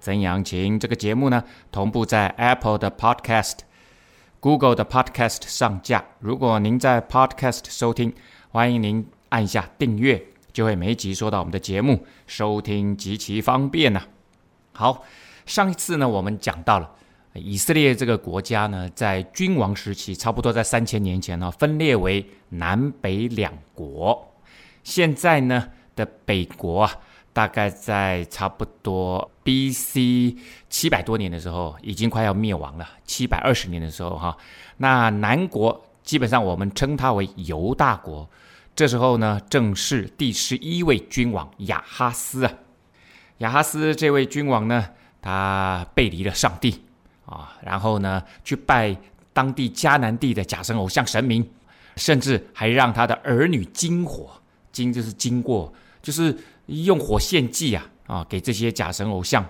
曾阳晴。这个节目呢，同步在 Apple 的 Podcast、Google 的 Podcast 上架。如果您在 Podcast 收听，欢迎您按下订阅，就会每一集收到我们的节目，收听极其方便呐、好，上一次呢，我们讲到了。以色列这个国家呢，在君王时期，差不多在三千年前呢，分裂为南北两国。现在呢的北国啊，大概在差不多 B.C. 七百多年的时候，已经快要灭亡了。七百二十年的时候，哈，那南国基本上我们称它为犹大国。这时候呢，正是第十一位君王亚哈斯啊。亚哈斯这位君王呢，他背离了上帝。啊，然后呢，去拜当地迦南地的假神偶像神明，甚至还让他的儿女经火，经就是经过，就是用火献祭啊，啊，给这些假神偶像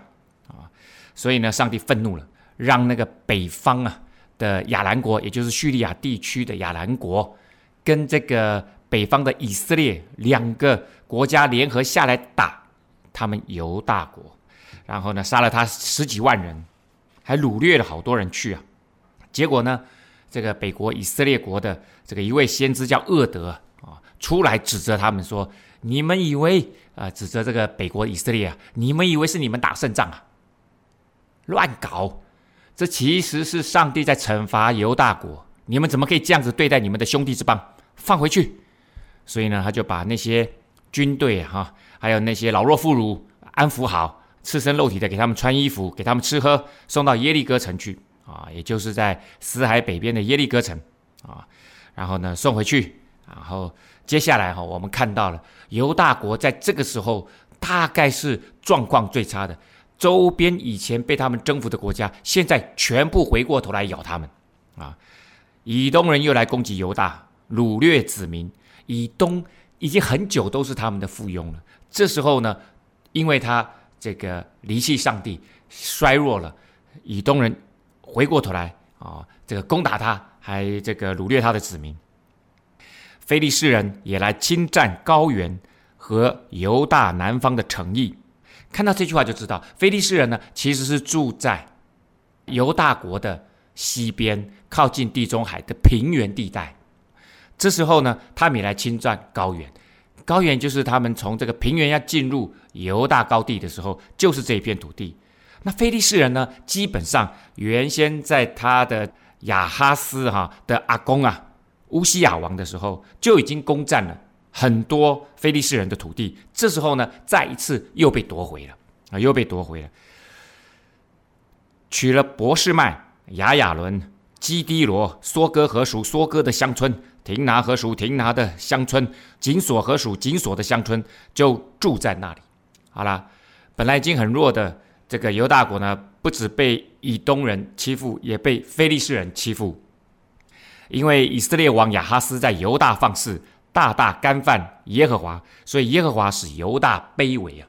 啊，所以呢，上帝愤怒了，让那个北方啊的亚兰国，也就是叙利亚地区的亚兰国，跟这个北方的以色列两个国家联合下来打他们犹大国，然后呢，杀了他十几万人。还掳掠了好多人去啊！结果呢，这个北国以色列国的这个一位先知叫厄德，出来指责他们说：“你们以为啊，指责这个北国以色列啊，你们以为是你们打胜仗啊？乱搞！这其实是上帝在惩罚犹大国，你们怎么可以这样子对待你们的兄弟之邦？放回去！”所以呢，他就把那些军队哈，还有那些老弱妇孺安抚好。赤身露体的给他们穿衣服，给他们吃喝，送到耶利哥城去啊，也就是在死海北边的耶利哥城啊。然后呢，送回去。然后接下来哈，我们看到了犹大国在这个时候大概是状况最差的。周边以前被他们征服的国家，现在全部回过头来咬他们啊。以东人又来攻击犹大，掳掠子民。以东已经很久都是他们的附庸了。这时候呢，因为他。这个离弃上帝，衰弱了，以东人回过头来啊，这个攻打他，还这个掳掠他的子民。非利士人也来侵占高原和犹大南方的城邑。看到这句话就知道，非利士人呢其实是住在犹大国的西边，靠近地中海的平原地带。这时候呢，他们也来侵占高原。高原就是他们从这个平原要进入犹大高地的时候，就是这一片土地。那非利士人呢，基本上原先在他的亚哈斯哈的阿公啊乌西亚王的时候，就已经攻占了很多非利士人的土地。这时候呢，再一次又被夺回了啊，又被夺回了，取了博士麦、亚雅仑、基低罗、梭哥和属梭哥的乡村。亭拿和属亭拿的乡村，紧锁和属紧锁的乡村，就住在那里。好了，本来已经很弱的这个犹大国呢，不止被以东人欺负，也被非利士人欺负。因为以色列王亚哈斯在犹大放肆，大大干犯耶和华，所以耶和华使犹大卑微啊。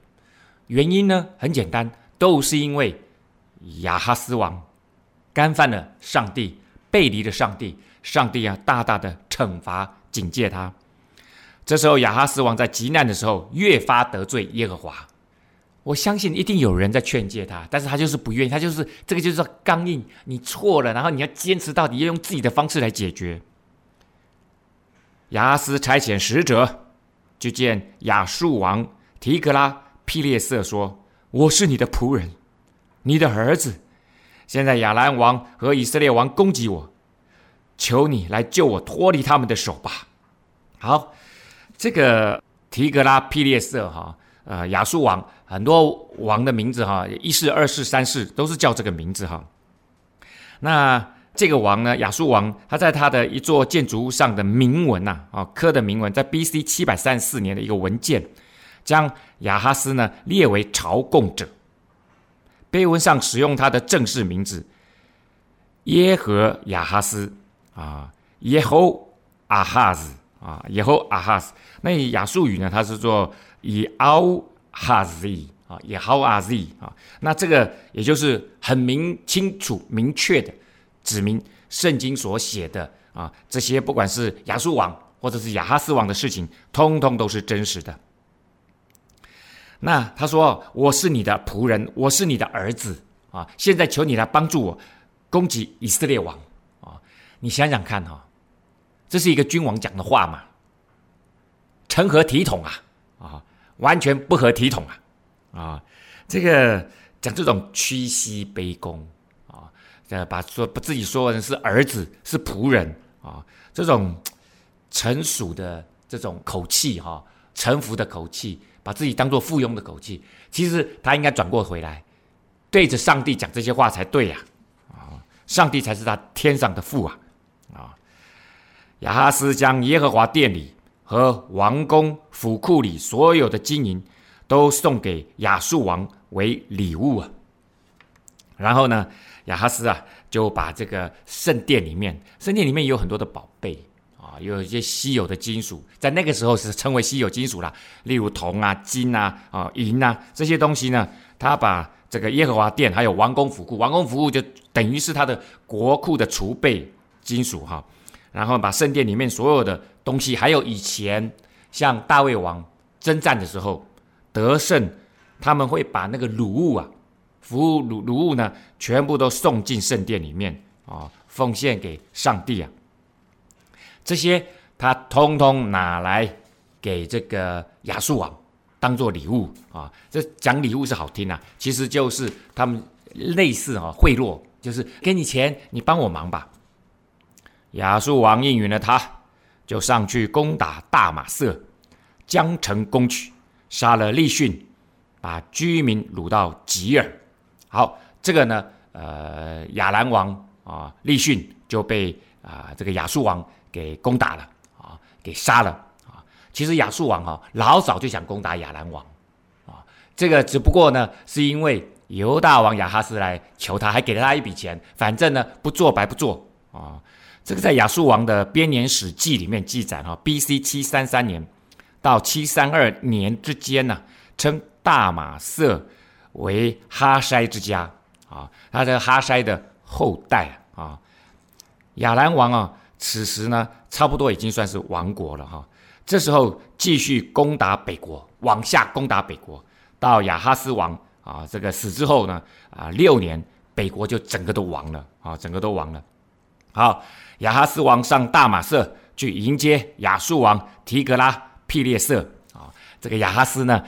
原因呢很简单，都是因为亚哈斯王干犯了上帝，背离了上帝。上帝啊，大大的惩罚警戒他。这时候亚哈斯王在极难的时候，越发得罪耶和华。我相信一定有人在劝诫他，但是他就是不愿意，他就是这个就是刚硬。你错了，然后你要坚持到底，要用自己的方式来解决。亚斯差遣使者去见亚述王提格拉庇列色，说：“我是你的仆人，你的儿子。现在亚兰王和以色列王攻击我。”求你来救我脱离他们的手吧。好，这个提格拉庇列色哈，呃，亚述王很多王的名字哈，一世、二世、三世都是叫这个名字哈。那这个王呢，亚述王，他在他的一座建筑物上的铭文呐，啊，刻的铭文，在 B.C. 七百三十四年的一个文件，将亚哈斯呢列为朝贡者。碑文上使用他的正式名字。耶和亚哈斯啊，耶侯阿哈斯啊，耶侯阿哈斯。那亚述语呢，它是做以奥哈兹啊，耶侯阿兹啊。那这个也就是很明清楚、明确的指明圣经所写的啊，这些不管是亚述王或者是亚哈斯王的事情，通通都是真实的。那他说：“我是你的仆人，我是你的儿子啊！现在求你来帮助我，攻击以色列王啊！你想想看哈，这是一个君王讲的话嘛？成何体统啊！啊，完全不合体统啊！啊，这个讲这种屈膝卑躬啊，呃，把说把自己说成是儿子是仆人啊，这种臣属的这种口气哈，臣服的口气。”把自己当做附庸的口气，其实他应该转过回来，对着上帝讲这些话才对呀！啊，上帝才是他天上的父啊！啊，亚哈斯将耶和华殿里和王宫府库里所有的金银都送给亚述王为礼物啊。然后呢，亚哈斯啊就把这个圣殿里面，圣殿里面有很多的宝贝。啊，有一些稀有的金属，在那个时候是称为稀有金属啦，例如铜啊、金啊、啊银啊这些东西呢。他把这个耶和华殿还有王宫府库，王宫府库就等于是他的国库的储备金属哈。然后把圣殿里面所有的东西，还有以前像大卫王征战的时候得胜，他们会把那个乳物啊、服务乳乳物呢，全部都送进圣殿里面啊，奉献给上帝啊。这些他通通拿来给这个亚述王当做礼物啊！这讲礼物是好听啊，其实就是他们类似啊贿赂，就是给你钱，你帮我忙吧。亚述王应允了他，就上去攻打大马色，将城攻取，杀了利汛，把居民掳到吉尔。好，这个呢，呃，亚兰王啊，利汛就被啊、呃、这个亚述王。给攻打了啊，给杀了啊！其实亚述王哈老早就想攻打亚兰王啊，这个只不过呢是因为犹大王亚哈斯来求他，还给了他一笔钱，反正呢不做白不做啊。这个在亚述王的编年史记里面记载哈，B.C. 七三三年到七三二年之间呢，称大马色为哈筛之家啊，他的哈筛的后代啊，亚兰王啊。此时呢，差不多已经算是亡国了哈。这时候继续攻打北国，往下攻打北国，到亚哈斯王啊这个死之后呢，啊六年，北国就整个都亡了啊，整个都亡了。好，亚哈斯王上大马色去迎接亚述王提格拉庇列色啊。这个亚哈斯呢，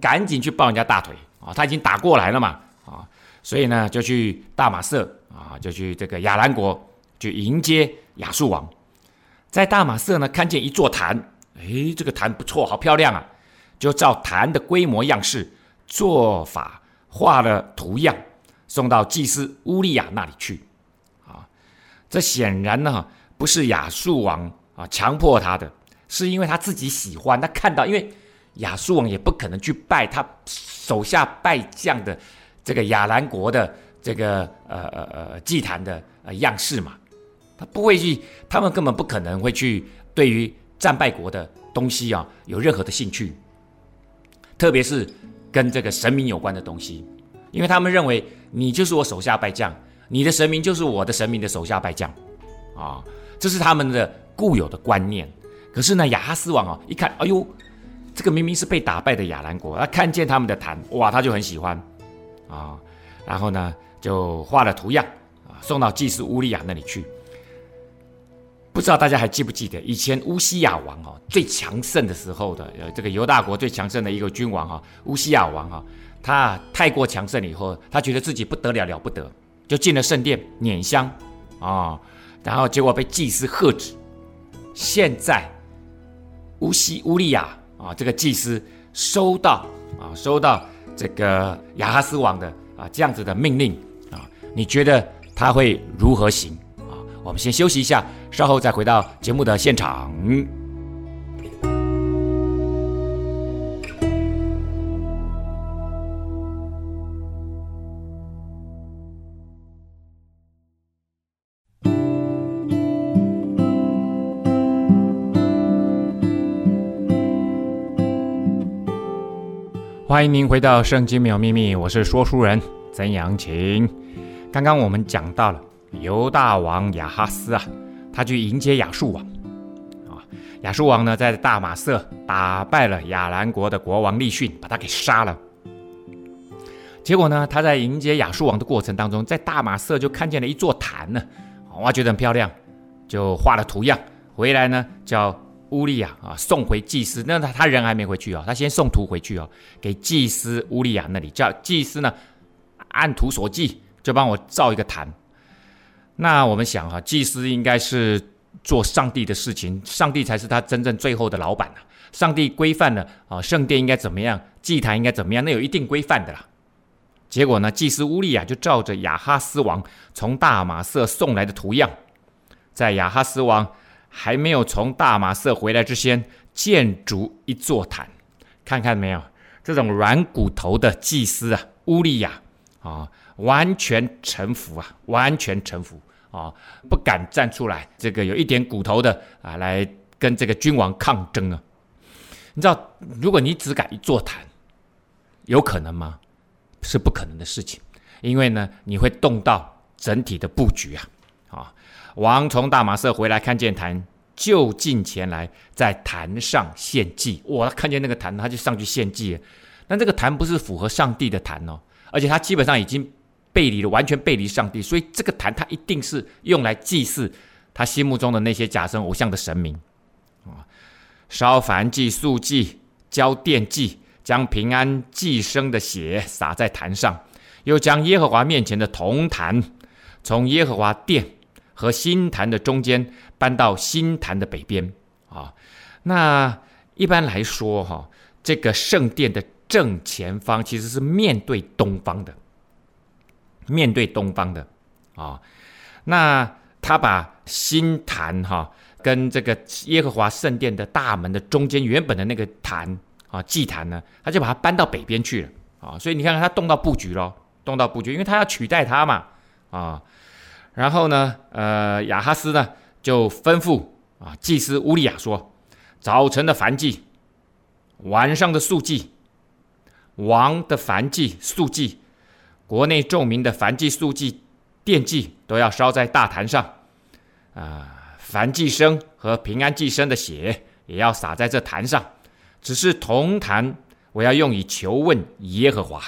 赶紧去抱人家大腿啊，他已经打过来了嘛啊，所以呢就去大马色啊，就去这个亚兰国去迎接。亚述王在大马色呢，看见一座坛，诶，这个坛不错，好漂亮啊！就照坛的规模样式做法画了图样，送到祭司乌利亚那里去。这显然呢不是亚述王啊强迫他的，是因为他自己喜欢。他看到，因为亚述王也不可能去拜他手下败将的这个亚兰国的这个呃呃呃祭坛的呃样式嘛。他不会去，他们根本不可能会去对于战败国的东西啊有任何的兴趣，特别是跟这个神明有关的东西，因为他们认为你就是我手下败将，你的神明就是我的神明的手下败将，啊，这是他们的固有的观念。可是呢，亚哈斯王啊一看，哎呦，这个明明是被打败的亚兰国，他看见他们的坛，哇，他就很喜欢，啊，然后呢就画了图样啊，送到祭司乌利亚那里去。不知道大家还记不记得以前乌西亚王哦最强盛的时候的呃这个犹大国最强盛的一个君王哈乌西亚王哈他太过强盛了以后他觉得自己不得了了不得就进了圣殿碾香啊然后结果被祭司喝止。现在乌西乌利亚啊这个祭司收到啊收到这个亚哈斯王的啊这样子的命令啊你觉得他会如何行啊？我们先休息一下，稍后再回到节目的现场。欢迎您回到《圣经没有秘密》，我是说书人曾阳晴。刚刚我们讲到了犹大王亚哈斯啊，他去迎接亚述王啊。亚述王呢，在大马色打败了亚兰国的国王利逊，把他给杀了。结果呢，他在迎接亚述王的过程当中，在大马色就看见了一座坛呢，哇，觉得很漂亮，就画了图样回来呢，叫。乌利亚啊，送回祭司，那他他人还没回去哦，他先送图回去哦，给祭司乌利亚那里，叫祭司呢按图索骥，就帮我造一个坛。那我们想哈、祭司应该是做上帝的事情，上帝才是他真正最后的老板啊。上帝规范了啊，圣殿应该怎么样，祭坛应该怎么样，那有一定规范的啦。结果呢，祭司乌利亚就照着亚哈斯王从大马色送来的图样，在亚哈斯王。还没有从大马色回来之前，建筑一座坛，看看没有？这种软骨头的祭司啊，乌利亚啊，完全臣服啊，完全臣服啊，不敢站出来。这个有一点骨头的啊，来跟这个君王抗争啊。你知道，如果你只敢一座坛，有可能吗？是不可能的事情，因为呢，你会动到整体的布局啊，啊。王从大马色回来，看见坛，就近前来，在坛上献祭。哇，他看见那个坛，他就上去献祭。但这个坛不是符合上帝的坛哦，而且他基本上已经背离了，完全背离上帝。所以这个坛，他一定是用来祭祀他心目中的那些假神偶像的神明啊。烧燔祭、素祭、交奠祭，将平安祭牲的血洒在坛上，又将耶和华面前的铜坛从耶和华殿。和新坛的中间搬到新坛的北边啊，那一般来说哈，这个圣殿的正前方其实是面对东方的，面对东方的啊。那他把新坛哈跟这个耶和华圣殿的大门的中间原本的那个坛啊祭坛呢，他就把它搬到北边去了啊。所以你看看他动到布局咯，动到布局，因为他要取代他嘛啊。然后呢，呃，亚哈斯呢就吩咐啊，祭司乌利亚说：早晨的燔祭，晚上的素祭，王的燔祭、素祭，国内众民的燔祭、素祭、奠祭，都要烧在大坛上。啊，燔祭牲和平安祭牲的血也要洒在这坛上。只是铜坛，我要用以求问耶和华，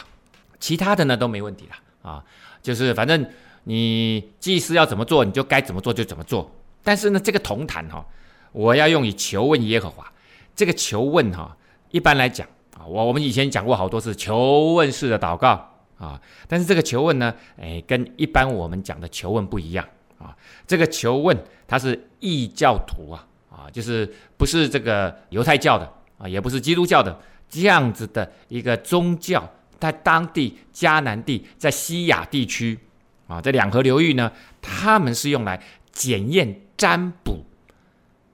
其他的呢都没问题了啊，就是反正。你祭司要怎么做，你就该怎么做就怎么做。但是呢，这个铜坛哈，我要用以求问耶和华。这个求问哈，一般来讲啊，我我们以前讲过好多次求问式的祷告啊。但是这个求问呢，哎，跟一般我们讲的求问不一样啊。这个求问它是异教徒啊啊，就是不是这个犹太教的啊，也不是基督教的这样子的一个宗教，在当地迦南地，在西亚地区。啊，这两河流域呢，他们是用来检验占卜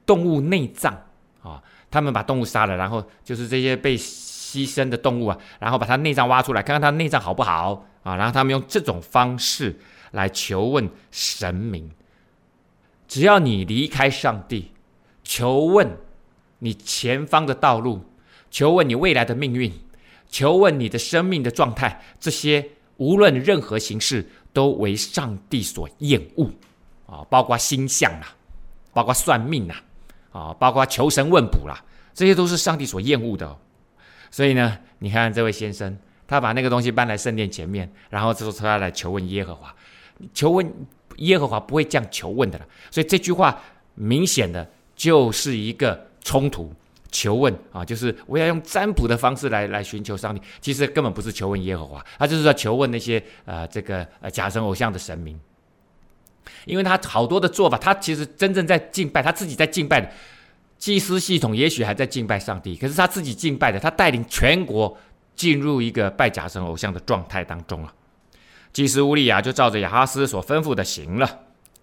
动物内脏啊。他们把动物杀了，然后就是这些被牺牲的动物啊，然后把它内脏挖出来，看看它内脏好不好啊。然后他们用这种方式来求问神明。只要你离开上帝，求问你前方的道路，求问你未来的命运，求问你的生命的状态，这些无论任何形式。都为上帝所厌恶啊，包括星象啦，包括算命啦，啊，包括求神问卜啦，这些都是上帝所厌恶的哦。所以呢，你看这位先生，他把那个东西搬来圣殿前面，然后之后他来求问耶和华，求问耶和华不会这样求问的了。所以这句话明显的就是一个冲突。求问啊，就是我要用占卜的方式来来寻求上帝，其实根本不是求问耶和华，他就是在求问那些呃这个呃假神偶像的神明，因为他好多的做法，他其实真正在敬拜，他自己在敬拜的祭司系统也许还在敬拜上帝，可是他自己敬拜的，他带领全国进入一个拜假神偶像的状态当中了。祭司乌利亚就照着亚哈斯所吩咐的行了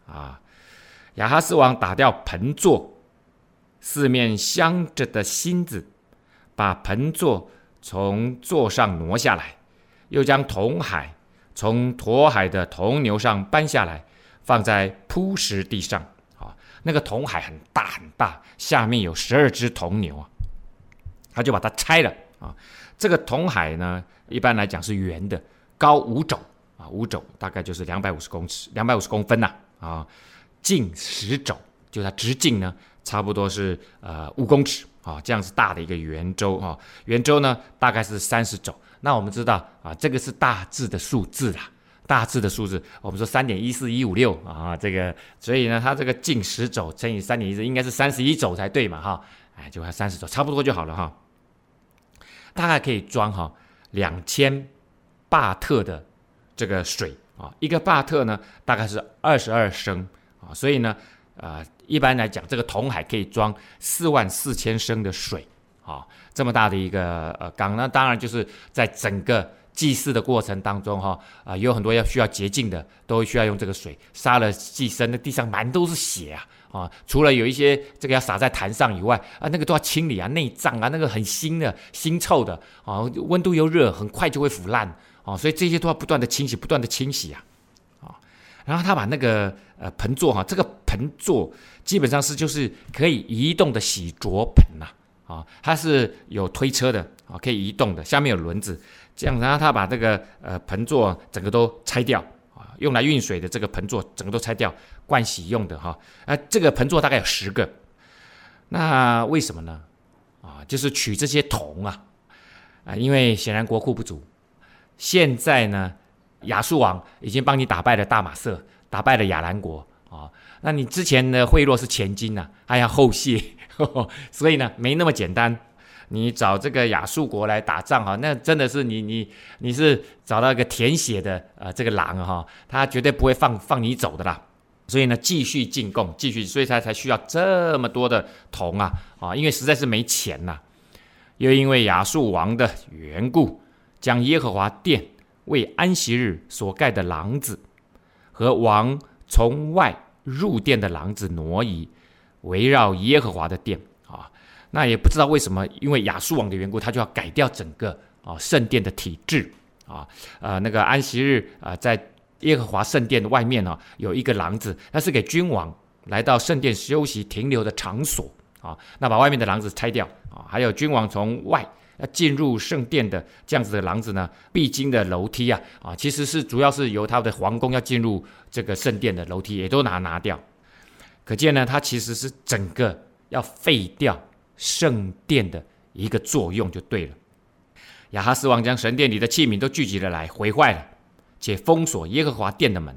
啊，亚哈斯王打掉盆座。四面镶着的芯子，把盆座从座上挪下来，又将铜海从驮海的铜牛上搬下来，放在铺石地上。啊，那个铜海很大很大，下面有十二只铜牛啊，他就把它拆了啊，这个铜海呢，一般来讲是圆的，高五肘啊，五肘大概就是两百五十公尺，两百五十公分呐啊，近十肘，就它直径呢，差不多是呃五公尺啊，这样是大的一个圆周啊，圆周呢大概是三十肘。那我们知道啊，这个是大致的数字啦，大致的数字，我们说三点一四一五六啊，这个，所以呢，它这个径十肘乘以三点一四，应该是三十一肘才对嘛，哈，哎，就还三十肘，差不多就好了哈。大概可以装哈两千巴特的这个水啊，一个巴特呢大概是二十二升啊，所以呢，呃，一般来讲，这个铜海可以装四万四千升的水啊。这么大的一个呃缸，那当然就是在整个祭祀的过程当中哈啊、有很多要需要洁净的，都需要用这个水杀了祭牲，那地上满都是血啊啊！除了有一些这个要洒在坛上以外啊，那个都要清理啊，内脏啊，那个很腥的、腥臭的啊，温度又热，很快就会腐烂啊，所以这些都要不断的清洗，不断的清洗啊啊！然后他把那个呃盆座哈，这个盆座基本上是就是可以移动的洗濯盆呐。啊，它是有推车的啊，可以移动的，下面有轮子，这样，然后他把这个呃盆座整个都拆掉啊，用来运水的这个盆座整个都拆掉，灌洗用的哈，啊，这个盆座大概有十个，那为什么呢？啊，就是取这些铜啊，啊，因为显然国库不足，现在呢，亚述王已经帮你打败了大马色，打败了亚兰国啊，那你之前的贿赂是前金呐，还要后谢。所以呢，没那么简单。你找这个亚述国来打仗哈，那真的是你你你是找到一个舔血的呃这个狼哈，他绝对不会放放你走的啦。所以呢，继续进贡，继续，所以他才需要这么多的铜啊啊，因为实在是没钱呐。又因为亚述王的缘故，将耶和华殿为安息日所盖的廊子和王从外入殿的廊子挪移。围绕耶和华的殿啊，那也不知道为什么，因为亚述王的缘故，他就要改掉整个啊圣殿的体制啊。呃，那个安息日啊，在耶和华圣殿的外面呢，有一个廊子，那是给君王来到圣殿休息停留的场所啊。那把外面的廊子拆掉啊，还有君王从外要进入圣殿的这样子的廊子呢，必经的楼梯啊啊，其实是主要是由他的皇宫要进入这个圣殿的楼梯，也都拿拿掉。可见呢，它其实是整个要废掉圣殿的一个作用就对了。亚哈斯王将神殿里的器皿都聚集了来，毁坏了，且封锁耶和华殿的门，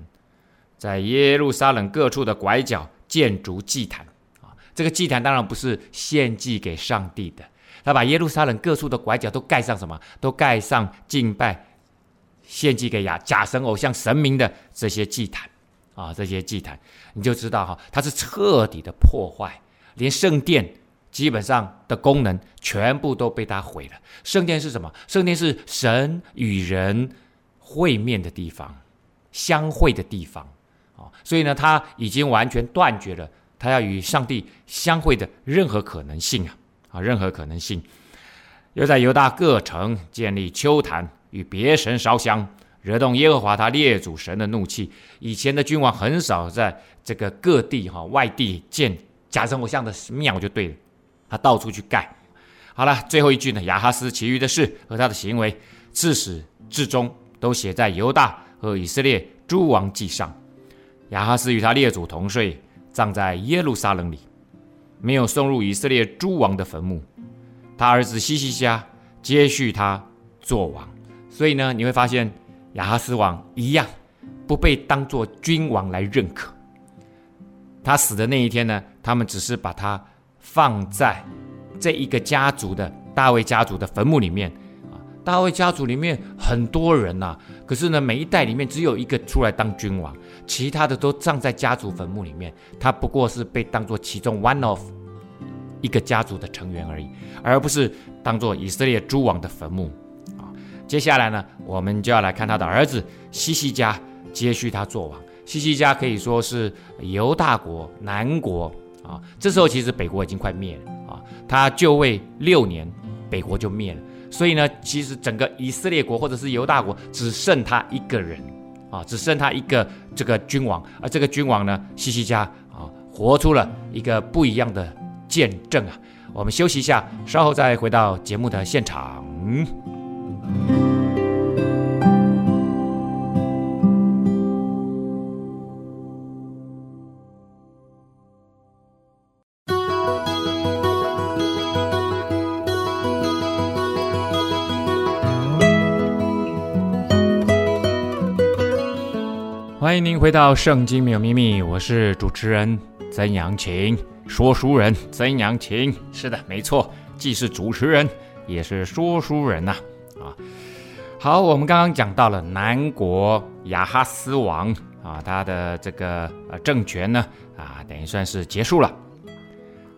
在耶路撒冷各处的拐角建筑祭坛啊。这个祭坛当然不是献祭给上帝的，他把耶路撒冷各处的拐角都盖上什么？都盖上敬拜、献祭给亚假神偶像神明的这些祭坛。啊，这些祭坛，你就知道哈，它是彻底的破坏，连圣殿基本上的功能全部都被他毁了。圣殿是什么？圣殿是神与人会面的地方，相会的地方啊。所以呢，他已经完全断绝了他要与上帝相会的任何可能性啊啊，任何可能性。又在犹大各城建立秋坛，与别神烧香。惹动耶和华他列祖神的怒气。以前的君王很少在这个各地哈外地建假神偶像的庙就对了，他到处去盖。好了，最后一句呢，亚哈斯其余的事和他的行为，自始至终都写在犹大和以色列诸王记上。亚哈斯与他列祖同睡，葬在耶路撒冷里，没有送入以色列诸王的坟墓。他儿子希西家接续他做王。所以呢，你会发现。亚哈斯王一样不被当作君王来认可。他死的那一天呢，他们只是把他放在这一个家族的大卫家族的坟墓里面。大卫家族里面很多人呐，可是呢，每一代里面只有一个出来当君王，其他的都葬在家族坟墓里面。他不过是被当作其中 one of 一个家族的成员而已，而不是当作以色列诸王的坟墓啊。接下来呢，我们就要来看他的儿子西西家接续他做王。西西家可以说是犹大国南国啊，这时候其实北国已经快灭了啊。他就位六年，北国就灭了。所以呢，其实整个以色列国或者是犹大国只剩他一个人啊，只剩他一个这个君王。而这个君王呢，西西家啊，活出了一个不一样的见证啊。我们休息一下，稍后再回到节目的现场。回到《圣经没有秘密》，我是主持人曾阳晴，说书人曾阳晴。是的，没错，既是主持人，也是说书人呐、啊。好，我们刚刚讲到了南国亚哈斯王啊，他的这个呃政权呢啊，等于算是结束了。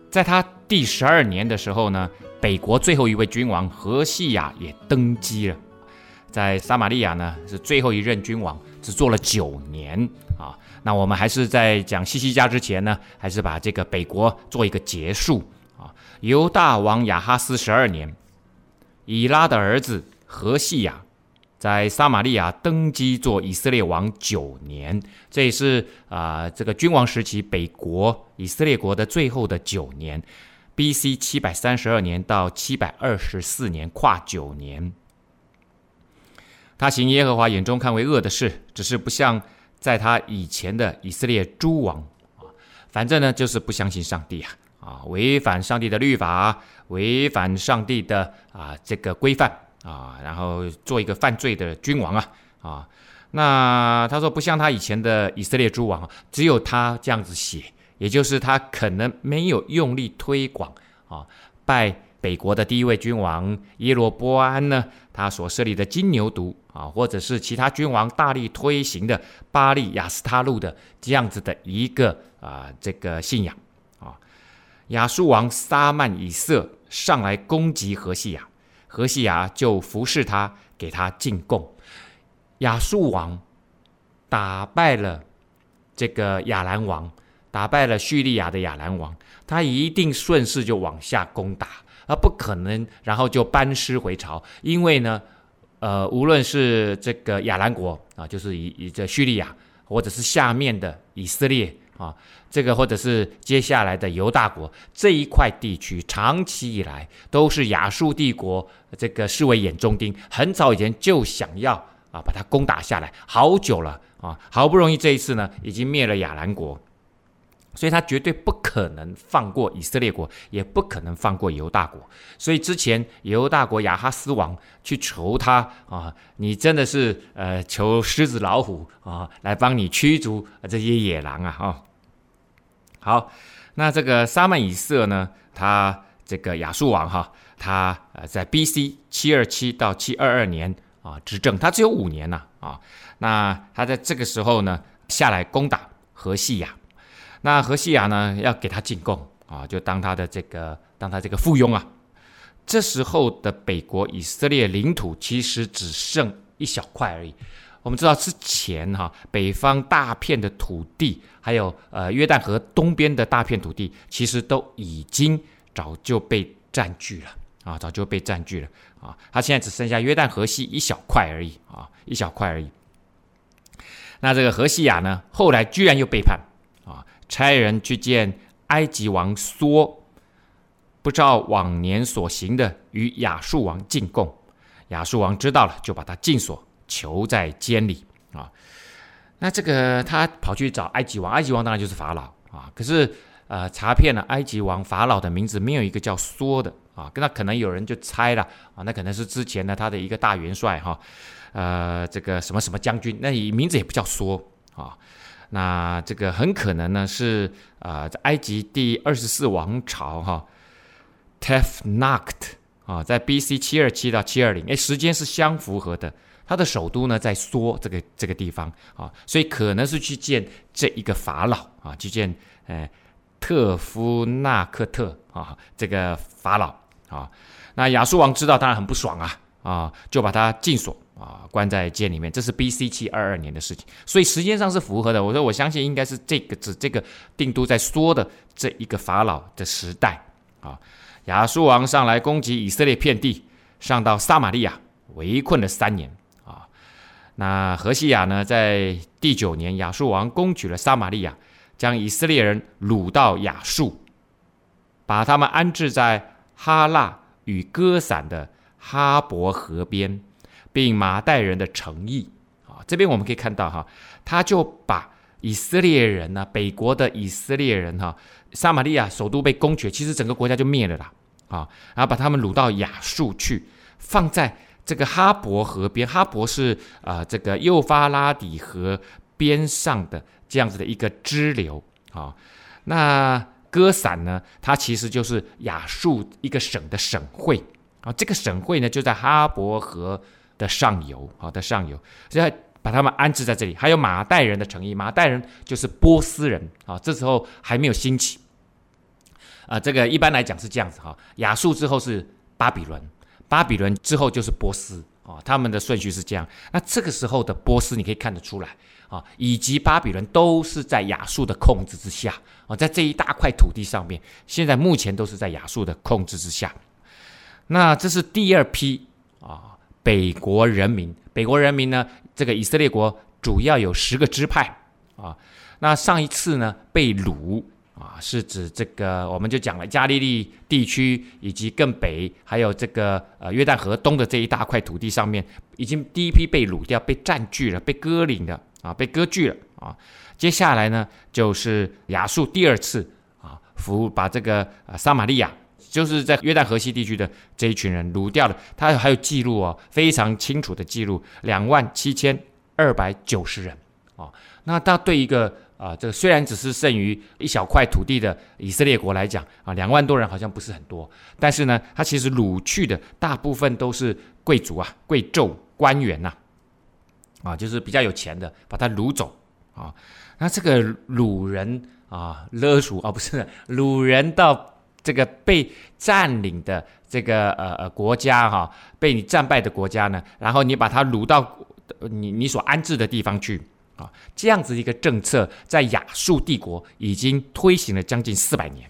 在他第十二年的时候呢，北国最后一位君王何西亚也登基了。在撒玛利亚呢，是最后一任君王，只做了九年啊。那我们还是在讲西西家之前呢，还是把这个北国做一个结束啊。犹大王亚哈斯十二年，以拉的儿子何西亚在撒玛利亚登基做以色列王九年，这也是啊这个君王时期北国以色列国的最后的九年，B.C. 七百三十二年到七百二十四年，跨九年。他行耶和华眼中看为恶的事，只是不像在他以前的以色列诸王啊，反正呢就是不相信上帝啊啊，违反上帝的律法，违反上帝的啊这个规范啊，然后做一个犯罪的君王啊啊。那他说不像他以前的以色列诸王，只有他这样子写，也就是他可能没有用力推广啊拜。北国的第一位君王耶罗波安呢，他所设立的金牛犊啊，或者是其他君王大力推行的巴利亚斯他路的这样子的一个啊这个信仰啊，亚述王撒曼以色上来攻击何西亚，何西亚就服侍他，给他进贡。亚述王打败了这个亚兰王，打败了叙利亚的亚兰王，他一定顺势就往下攻打。而不可能，然后就班师回朝，因为呢，呃，无论是这个亚兰国啊，就是以以这叙利亚，或者是下面的以色列啊，这个或者是接下来的犹大国这一块地区，长期以来都是亚述帝国这个视为眼中钉，很早以前就想要啊把它攻打下来，好久了啊，好不容易这一次呢，已经灭了亚兰国。所以他绝对不可能放过以色列国，也不可能放过犹大国。所以之前犹大国亚哈斯王去求他啊，你真的是呃求狮子老虎啊来帮你驱逐这些野狼啊哈。好，那这个撒曼以色呢，他这个亚述王哈，他呃在 B.C. 七二七到七二二年啊执政，他只有五年呐啊。那他在这个时候呢下来攻打河西亚。那何西亚呢，要给他进贡啊，就当他的这个，当他这个附庸啊。这时候的北国以色列领土其实只剩一小块而已。我们知道之前哈，北方大片的土地，还有呃约旦河东边的大片土地，其实都已经早就被占据了啊，早就被占据了啊。他现在只剩下约旦河西一小块而已啊，一小块而已。那这个何西亚呢，后来居然又背叛。差人去见埃及王梭，不照往年所行的，与亚述王进贡。亚述王知道了，就把他禁锁，囚在监里啊。那这个他跑去找埃及王，埃及王当然就是法老啊。可是呃，查遍了埃及王法老的名字，没有一个叫梭的啊。那可能有人就猜了啊，那可能是之前呢他的一个大元帅哈，呃，这个什么什么将军，那名字也不叫梭啊。那这个很可能呢是啊，在、埃及第二十四王朝哈，Tefnacht 啊，在 B.C. 七二七到七二零，哎，时间是相符合的。他的首都呢在梭这个这个地方啊，所以可能是去见这一个法老啊，去见呃特夫纳克特啊这个法老啊。那亚述王知道当然很不爽啊啊，就把他禁锁。啊，关在监里面，这是 B.C. 七二二年的事情，所以时间上是符合的。我说，我相信应该是这个指这个定都在梭的这一个法老的时代啊。亚述王上来攻击以色列遍地，上到撒玛利亚，围困了三年啊。那何西亚呢，在第九年，亚述王攻取了撒玛利亚，将以色列人掳到亚述，把他们安置在哈腊与歌散的哈伯河边。并马代人的诚意啊，这边我们可以看到哈，他就把以色列人呢，北国的以色列人哈，撒玛利亚首都被攻取，其实整个国家就灭了啦啊，然后把他们掳到亚述去，放在这个哈伯河边，哈伯是啊这个幼发拉底河边上的这样子的一个支流啊。那歌散呢，它其实就是亚述一个省的省会啊。这个省会呢，就在哈伯河的上游，好的上游，所以把他们安置在这里。还有马代人的诚意，马代人就是波斯人啊，这时候还没有兴起啊。这个一般来讲是这样子哈，亚述之后是巴比伦，巴比伦之后就是波斯。啊，他们的顺序是这样。那这个时候的波斯，你可以看得出来啊，以及巴比伦都是在亚述的控制之下啊，在这一大块土地上面，现在目前都是在亚述的控制之下。那这是第二批啊，北国人民。北国人民呢，这个以色列国主要有十个支派啊。那上一次呢，被掳。啊，是指这个，我们就讲了加利利地区以及更北，还有这个呃约旦河东的这一大块土地上面，已经第一批被掳掉、被占据了、被割领的啊，被割据了啊。接下来呢，就是亚述第二次啊，服把这个啊撒玛利亚，就是在约旦河西地区的这一群人掳掉了。他还有记录哦，非常清楚的记录，两万七千二百九十人啊。那他对一个。啊，这个虽然只是剩余一小块土地的以色列国来讲啊，两万多人好像不是很多，但是呢，他其实掳去的大部分都是贵族啊、贵胄、官员呐，啊，就是比较有钱的，把他掳走啊。那这个掳人啊，勒赎啊，不是掳人到这个被占领的这个呃呃国家哈、被你战败的国家呢，然后你把它掳到你你所安置的地方去。啊，这样子一个政策在亚述帝国已经推行了将近四百年。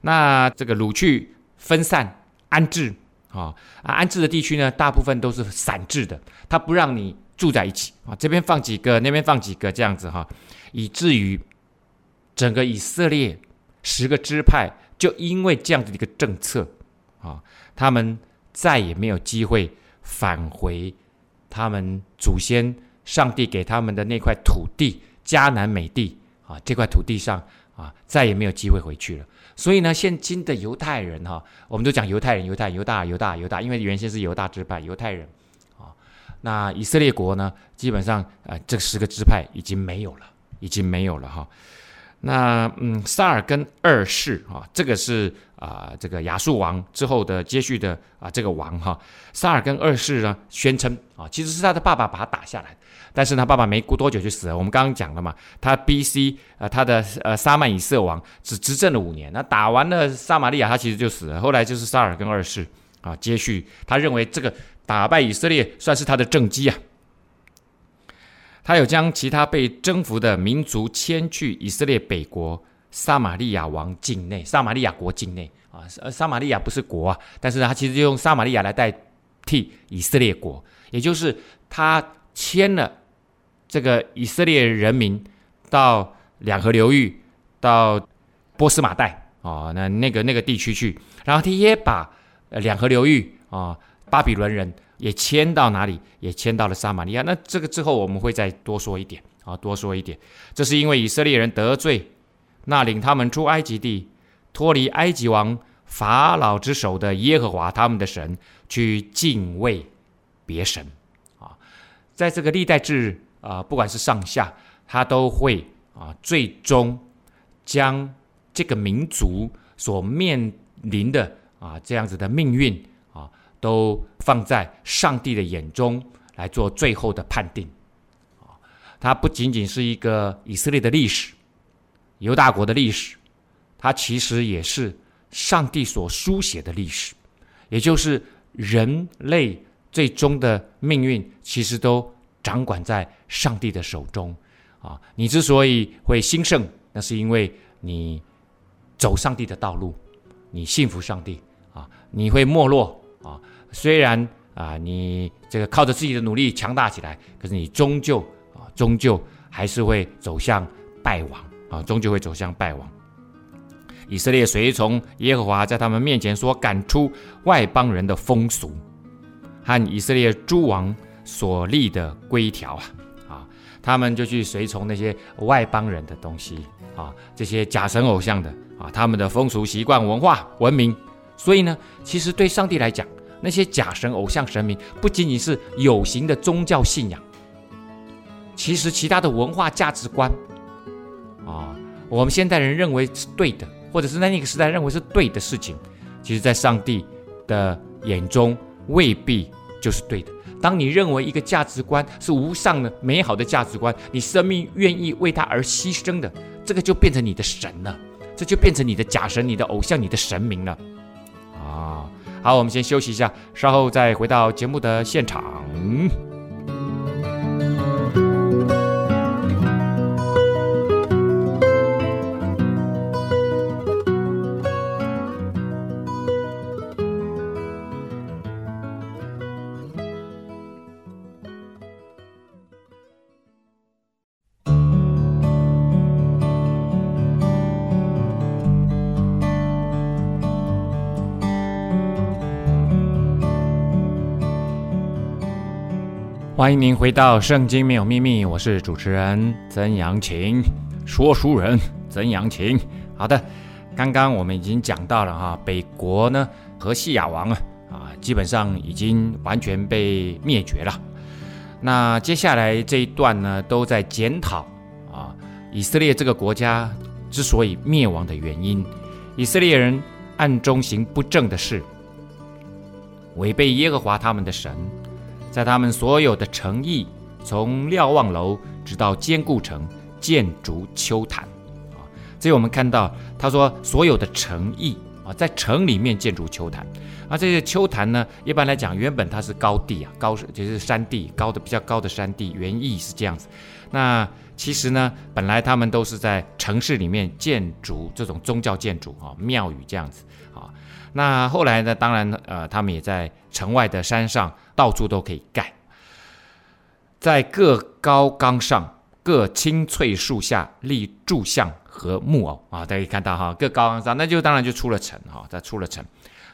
那这个掳去、分散、安置，啊啊，安置的地区呢，大部分都是散置的，他不让你住在一起啊，这边放几个，那边放几个，这样子哈，以至于整个以色列十个支派就因为这样子的一个政策啊，他们再也没有机会返回他们祖先。上帝给他们的那块土地迦南美地啊，这块土地上啊，再也没有机会回去了。所以呢，现今的犹太人哈，我们都讲犹太人，犹太犹大犹大犹大，因为原先是犹大支派，犹太人啊。那以色列国呢，基本上啊，这十个支派已经没有了，已经没有了哈。那嗯，萨尔根二世啊，这个是啊，这个亚述王之后的接续的啊，这个王哈，萨尔根二世呢，宣称啊，其实是他的爸爸把他打下来。但是他爸爸没过多久就死了。我们刚刚讲了嘛，他 B.C. 呃，他的呃撒曼以色王只执政了五年，那打完了撒玛利亚，他其实就死了。后来就是萨尔根二世啊接续，他认为这个打败以色列算是他的政绩啊。他有将其他被征服的民族迁去以色列北国撒玛利亚王境内，撒玛利亚国境内啊。呃，撒玛利亚不是国啊，但是他其实就用撒玛利亚来代替以色列国，也就是他迁了。这个以色列人民到两河流域，到波斯马代啊，那那个那个地区去，然后他也把两河流域啊，巴比伦人也迁到哪里？也迁到了撒玛利亚。那这个之后我们会再多说一点啊，多说一点。这是因为以色列人得罪那领他们出埃及地、脱离埃及王法老之手的耶和华他们的神，去敬畏别神啊，在这个历代志。啊、不管是上下，他都会啊，最终将这个民族所面临的啊这样子的命运啊，都放在上帝的眼中来做最后的判定。啊，它不仅仅是一个以色列的历史，犹大国的历史，它其实也是上帝所书写的历史，也就是人类最终的命运，其实都。掌管在上帝的手中，啊，你之所以会兴盛，那是因为你走上帝的道路，你信服上帝，啊，你会没落，虽然啊，你这个靠着自己的努力强大起来，可是你终究啊，终究还是会走向败亡，啊，终究会走向败亡。以色列随从耶和华在他们面前所赶出外邦人的风俗，和以色列诸王。所立的规条啊，啊，他们就去随从那些外邦人的东西啊，这些假神偶像的啊，他们的风俗习惯、文化、文明。所以呢，其实对上帝来讲，那些假神偶像神明不仅仅是有形的宗教信仰，其实其他的文化价值观啊，我们现代人认为是对的，或者是在那个时代认为是对的事情，其实在上帝的眼中未必就是对的。当你认为一个价值观是无上的美好的价值观，你生命愿意为它而牺牲的，这个就变成你的神了，这就变成你的假神、你的偶像、你的神明了。好，我们先休息一下，稍后再回到节目的现场。欢迎您回到《圣经没有秘密》，我是主持人曾阳晴，说书人曾阳晴。好的，刚刚我们已经讲到了哈，北国呢，何西亚王啊啊，基本上已经完全被灭绝了。那接下来这一段呢，都在检讨啊，以色列这个国家之所以灭亡的原因，以色列人暗中行不正的事，违背耶和华他们的神。在他们所有的城邑，从瞭望楼直到坚固城，建筑丘坛，啊，这我们看到他说所有的城邑啊，在城里面建筑丘坛，啊，这些丘坛呢，一般来讲原本它是高地啊，高就是山地，高的比较高的山地，原意是这样子。那其实呢，本来他们都是在城市里面建筑这种宗教建筑啊，庙宇这样子啊。那后来呢，当然呃，他们也在城外的山上。到处都可以盖，在各高岗上、各青翠树下立柱像和木偶。啊，大家可以看到哈，各高岗上，那就当然就出了城哈，在出了城。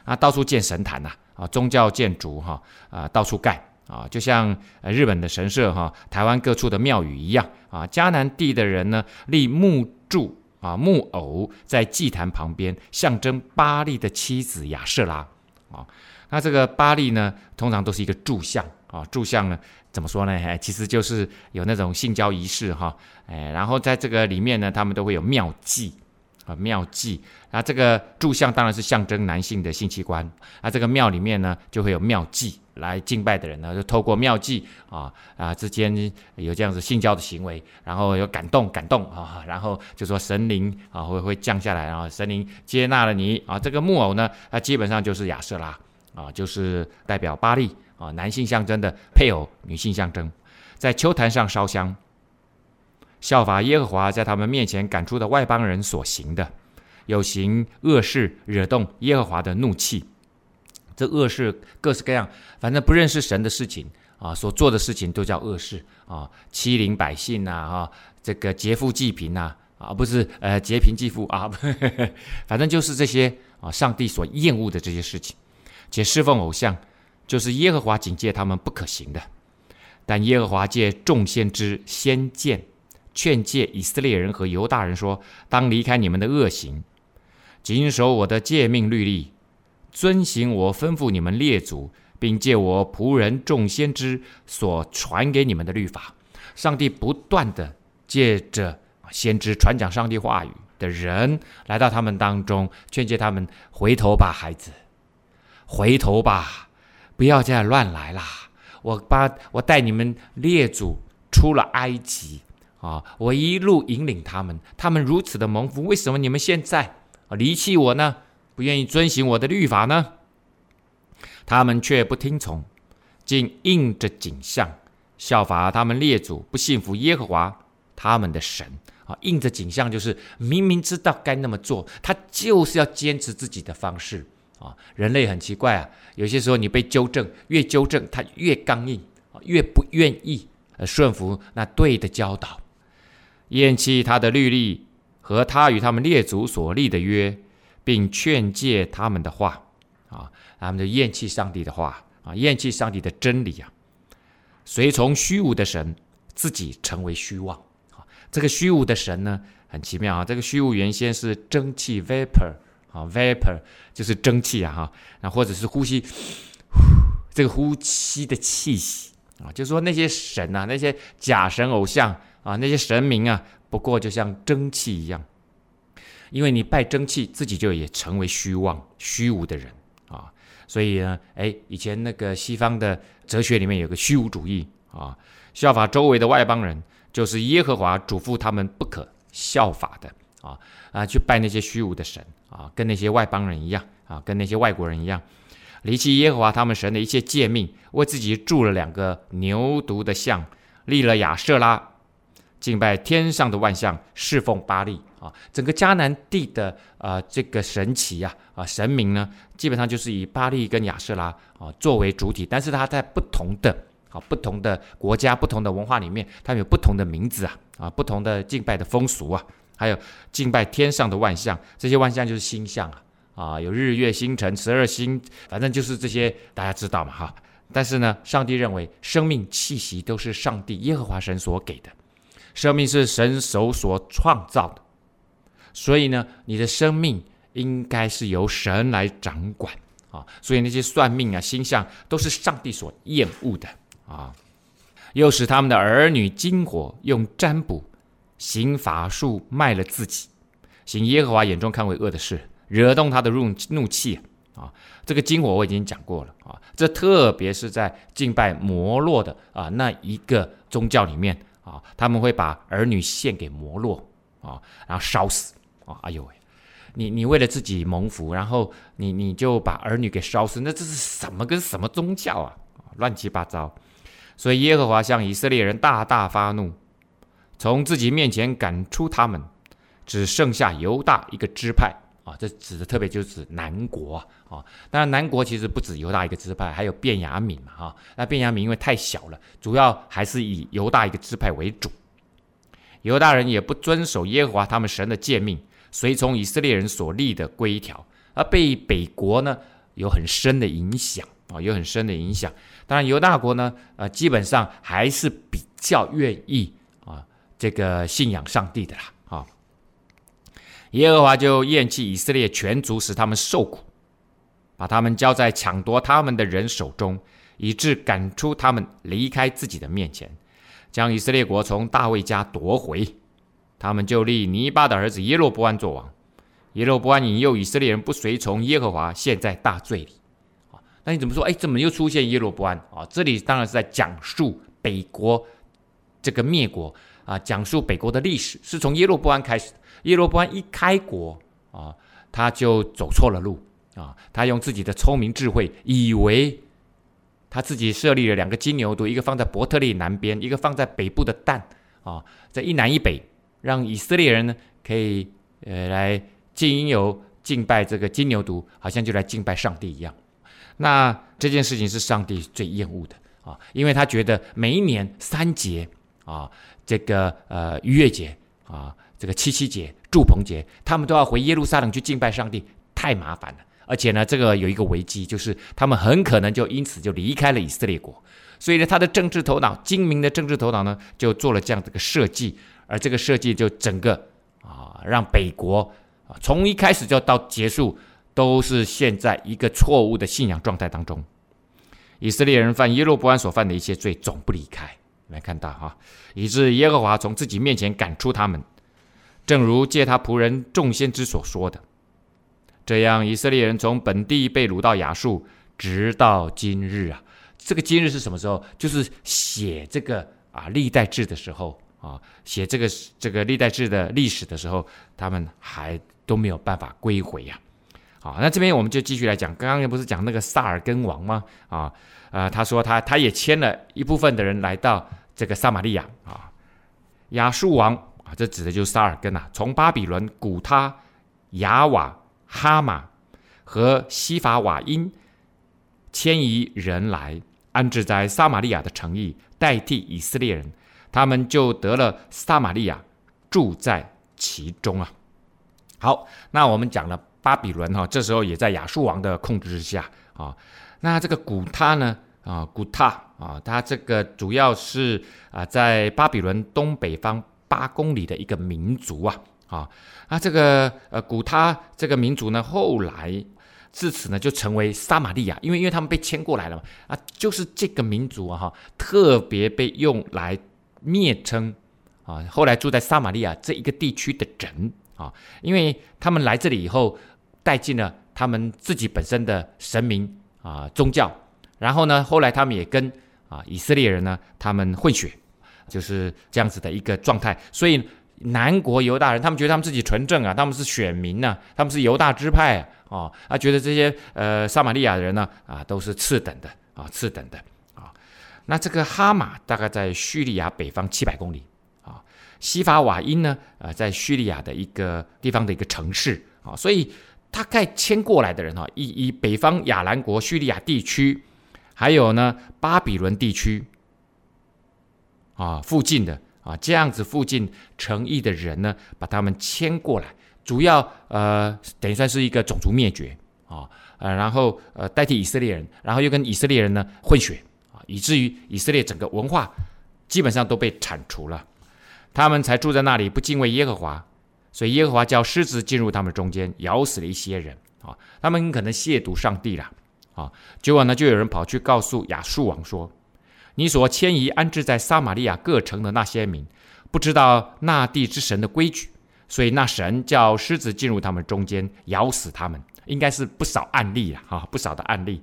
啊，到处建神坛呐啊，宗教建筑哈啊，到处盖。啊，就像呃日本的神社哈，台湾各处的庙宇一样。啊，迦南地的人呢立木柱啊木偶在祭坛旁边，象征巴利的妻子亚瑟拉。啊。那这个巴利呢，通常都是一个柱像啊，柱像呢，怎么说呢？哎，其实就是有那种性交仪式哈，哎，然后在这个里面呢，他们都会有妙计啊，妙计。那这个柱像当然是象征男性的性器官，那这个庙里面呢，就会有妙计来敬拜的人呢，就透过妙计啊啊之间有这样子性交的行为，然后有感动感动啊，然后就说神灵啊会会降下来，然后神灵接纳了你啊，这个木偶呢，它基本上就是亚瑟拉。啊，就是代表巴力啊，男性象征的配偶，女性象征，在丘坛上烧香，效法耶和华在他们面前赶出的外邦人所行的，有行恶事，惹动耶和华的怒气。这恶事各式各样，反正不认识神的事情啊，所做的事情都叫恶事啊，欺凌百姓呐啊，这个劫富济贫呐啊，不是呃劫贫济富啊呵呵，反正就是这些啊，上帝所厌恶的这些事情。且侍奉偶像，就是耶和华警戒他们不可行的。但耶和华借众先知先见，劝诫以色列人和犹大人说：当离开你们的恶行，谨守我的诫命律例，遵行我吩咐你们列祖，并借我仆人众先知所传给你们的律法。上帝不断地借着先知传讲上帝话语的人来到他们当中，劝诫他们回头吧，孩子。回头吧，不要再乱来啦！我把我带你们列祖出了埃及啊，我一路引领他们，他们如此的蒙福，为什么你们现在啊离弃我呢？不愿意遵行我的律法呢？他们却不听从，竟应着景象，效法他们列祖，不信服耶和华他们的神啊！应着景象就是明明知道该那么做，他就是要坚持自己的方式。啊，人类很奇怪啊，有些时候你被纠正，越纠正他越刚硬，越不愿意呃顺服那对的教导，厌弃他的律例和他与他们列祖所立的约，并劝诫他们的话啊，他们就厌弃上帝的话啊，厌弃上帝的真理啊，随从虚无的神，自己成为虚妄啊。这个虚无的神呢，很奇妙啊，这个虚无原先是蒸汽 vapor。啊，vapor 就是蒸汽啊，哈，那或者是呼吸，这个呼吸的气息啊，就是说那些神啊，那些假神偶像啊，那些神明啊，不过就像蒸汽一样，因为你拜蒸汽，自己就也成为虚妄、虚无的人啊。所以呢，哎，以前那个西方的哲学里面有个虚无主义啊，效法周围的外邦人，就是耶和华嘱咐他们不可效法的啊啊，去拜那些虚无的神啊，跟那些外邦人一样啊，跟那些外国人一样。离弃耶和华他们神的一切诫命，为自己铸了两个牛犊的像，立了亚舍拉，敬拜天上的万象，侍奉巴力啊！整个迦南地的啊、这个神祇啊啊神明呢，基本上就是以巴力跟亚舍拉啊作为主体，但是它在不同的啊不同的国家、不同的文化里面，它有不同的名字啊啊不同的敬拜的风俗啊，还有敬拜天上的万象，这些万象就是星象啊。啊，有日月星辰十二星，反正就是这些，大家知道嘛哈。但是呢，上帝认为生命气息都是上帝耶和华神所给的，生命是神手所创造的，所以呢，你的生命应该是由神来掌管啊。所以那些算命啊、星象都是上帝所厌恶的啊。又使他们的儿女经火用占卜行法术卖了自己，行耶和华眼中看为恶的事。惹动他的怒怒气啊！这个经火我已经讲过了啊，这特别是在敬拜摩洛的啊那一个宗教里面啊，他们会把儿女献给摩洛啊，然后烧死啊！哎呦喂，你你为了自己蒙福，然后你你就把儿女给烧死，那这是什么跟什么宗教啊？乱七八糟！所以耶和华向以色列人大大发怒，从自己面前赶出他们，只剩下犹大一个支派。啊，这指的特别就是指南国啊，啊当然南国其实不止犹大一个支派，还有便雅悯嘛，哈，那便雅悯因为太小了，主要还是以犹大一个支派为主。犹大人也不遵守耶和华他们神的诫命，随从以色列人所立的规条，而被北国呢有很深的影响啊，有很深的影响。当然犹大国呢，呃，基本上还是比较愿意，这个信仰上帝的啦。啊耶和华就厌弃以色列全族，使他们受苦，把他们交在抢夺他们的人手中，以致赶出他们离开自己的面前，将以色列国从大卫家夺回。他们就立尼巴的儿子耶罗波安做王。耶罗波安引诱以色列人不随从耶和华，陷在大罪里。啊，那你怎么说？哎，怎么又出现耶罗波安？啊，这里当然是在讲述北国这个灭国啊，讲述北国的历史，是从耶罗波安开始。耶罗波安一开国啊，他就走错了路啊！他用自己的聪明智慧，以为他自己设立了两个金牛犊，一个放在伯特利南边，一个放在北部的蛋啊，在一南一北，让以色列人呢可以呃来经由敬拜这个金牛犊，好像就来敬拜上帝一样。那这件事情是上帝最厌恶的啊，因为他觉得每一年三节啊，这个呃逾越节啊。这个七七节、祝棚节，他们都要回耶路撒冷去敬拜上帝，太麻烦了。而且呢，这个有一个危机，就是他们很可能就因此就离开了以色列国。所以呢，他的政治头脑，精明的政治头脑呢，就做了这样的一个设计。而这个设计就整个啊，让北国啊，从一开始就到结束，都是陷在一个错误的信仰状态当中。以色列人犯耶路伯安所犯的一切罪，总不离开。来看到哈，以致耶和华从自己面前赶出他们。正如借他仆人众先知所说的，这样以色列人从本地被掳到亚述，直到今日啊。这个今日是什么时候？就是写这个啊历代志的时候啊，写这个这个历代志的历史的时候，他们还都没有办法归回呀。好，那这边我们就继续来讲，刚刚不是讲那个撒耳根王吗？啊，呃，他说他他也牵了一部分的人来到这个撒玛利亚啊，亚述王。啊，这指的就是撒耳根呐，从巴比伦、古他、亚瓦、哈马和西法瓦因迁移人来，安置在撒玛利亚的城邑，代替以色列人，他们就得了撒玛利亚，住在其中啊。好，那我们讲了巴比伦哈，这时候也在亚述王的控制之下啊。那这个古他呢？啊，古他啊，他这个主要是啊，在巴比伦东北方。八公里的一个民族啊，啊，那这个呃古他这个民族呢，后来自此呢就成为撒玛利亚，因为因为他们被迁过来了嘛，啊，就是这个民族啊哈，特别被用来蔑称啊，后来住在撒玛利亚这一个地区的人啊，因为他们来这里以后，带进了他们自己本身的神明啊宗教，然后呢，后来他们也跟啊以色列人呢他们混血，就是这样子的一个状态，所以。南国犹大人，他们觉得他们自己纯正啊，他们是选民呐、他们是犹大支派啊，啊，觉得这些呃撒玛利亚的人呢，啊，都是次等的啊，次等的啊。那这个哈马大概在叙利亚北方七百公里啊，西法瓦因呢，呃，在叙利亚的一个地方的一个城市啊，所以大概迁过来的人哈，以以北方亚兰国叙利亚地区，还有呢巴比伦地区啊附近的。啊，这样子附近城邑的人呢，把他们迁过来，主要呃等于算是一个种族灭绝啊，呃，然后呃代替以色列人，然后又跟以色列人呢混血啊，以至于以色列整个文化基本上都被铲除了，他们才住在那里，不敬畏耶和华，所以耶和华叫狮子进入他们中间，咬死了一些人啊，他们可能亵渎上帝了啊，结果呢就有人跑去告诉亚述王说。你所迁移安置在撒玛利亚各城的那些民，不知道那地之神的规矩，所以那神叫狮子进入他们中间，咬死他们。应该是不少案例啊，不少的案例。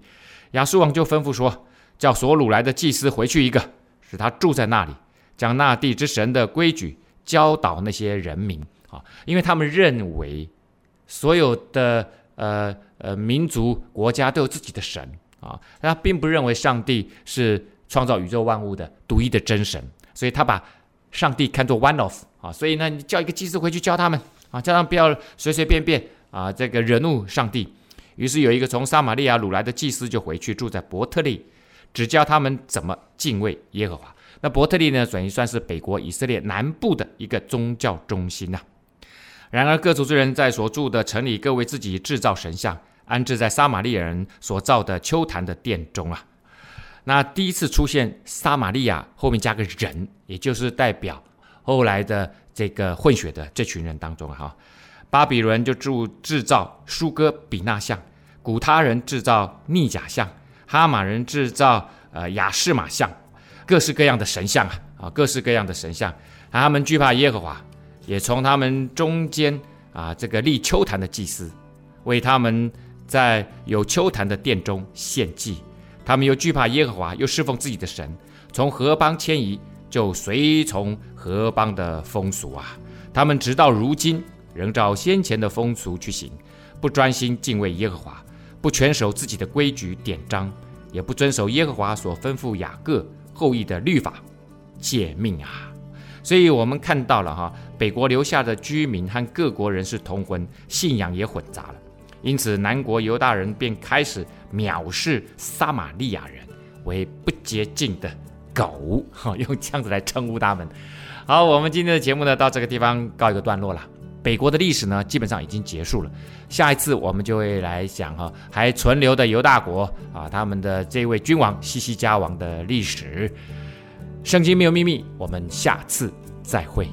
亚述王就吩咐说，叫所掳来的祭司回去一个，使他住在那里，将那地之神的规矩教导那些人民啊，因为他们认为所有的呃呃民族国家都有自己的神啊，他并不认为上帝是。创造宇宙万物的独一的真神，所以他把上帝看作 one of 啊，所以呢，你叫一个祭司回去教他们啊，叫他们不要随随便便啊，这个惹怒上帝。于是有一个从撒玛利亚掳来的祭司就回去住在伯特利，只教他们怎么敬畏耶和华。那伯特利呢，等于算是北国以色列南部的一个宗教中心呐。然而各族之人在所住的城里，各为自己制造神像，安置在撒玛利亚人所造的丘坛的殿中啊。那第一次出现撒玛利亚后面加个人，也就是代表后来的这个混血的这群人当中哈，巴比伦就铸制造舒哥比纳像，古他人制造逆甲像，哈马人制造呃亚示玛像，各式各样的神像啊啊，各式各样的神像，他们惧怕耶和华，也从他们中间啊这个立秋坛的祭司，为他们在有秋坛的殿中献祭。他们又惧怕耶和华，又侍奉自己的神，从何邦迁移，就随从何邦的风俗啊。他们直到如今仍照先前的风俗去行，不专心敬畏耶和华，不全守自己的规矩典章，也不遵守耶和华所吩咐雅各后裔的律法诫命啊。所以，我们看到了哈，北国留下的居民和各国人是通婚，信仰也混杂了。因此，南国犹大人便开始藐视撒玛利亚人为不洁净的狗，哈，用这样子来称呼他们。好，我们今天的节目呢，到这个地方告一个段落了。北国的历史呢，基本上已经结束了。下一次我们就会来讲哈，还存留的犹大国啊，他们的这位君王西西家王的历史。圣经没有秘密，我们下次再会。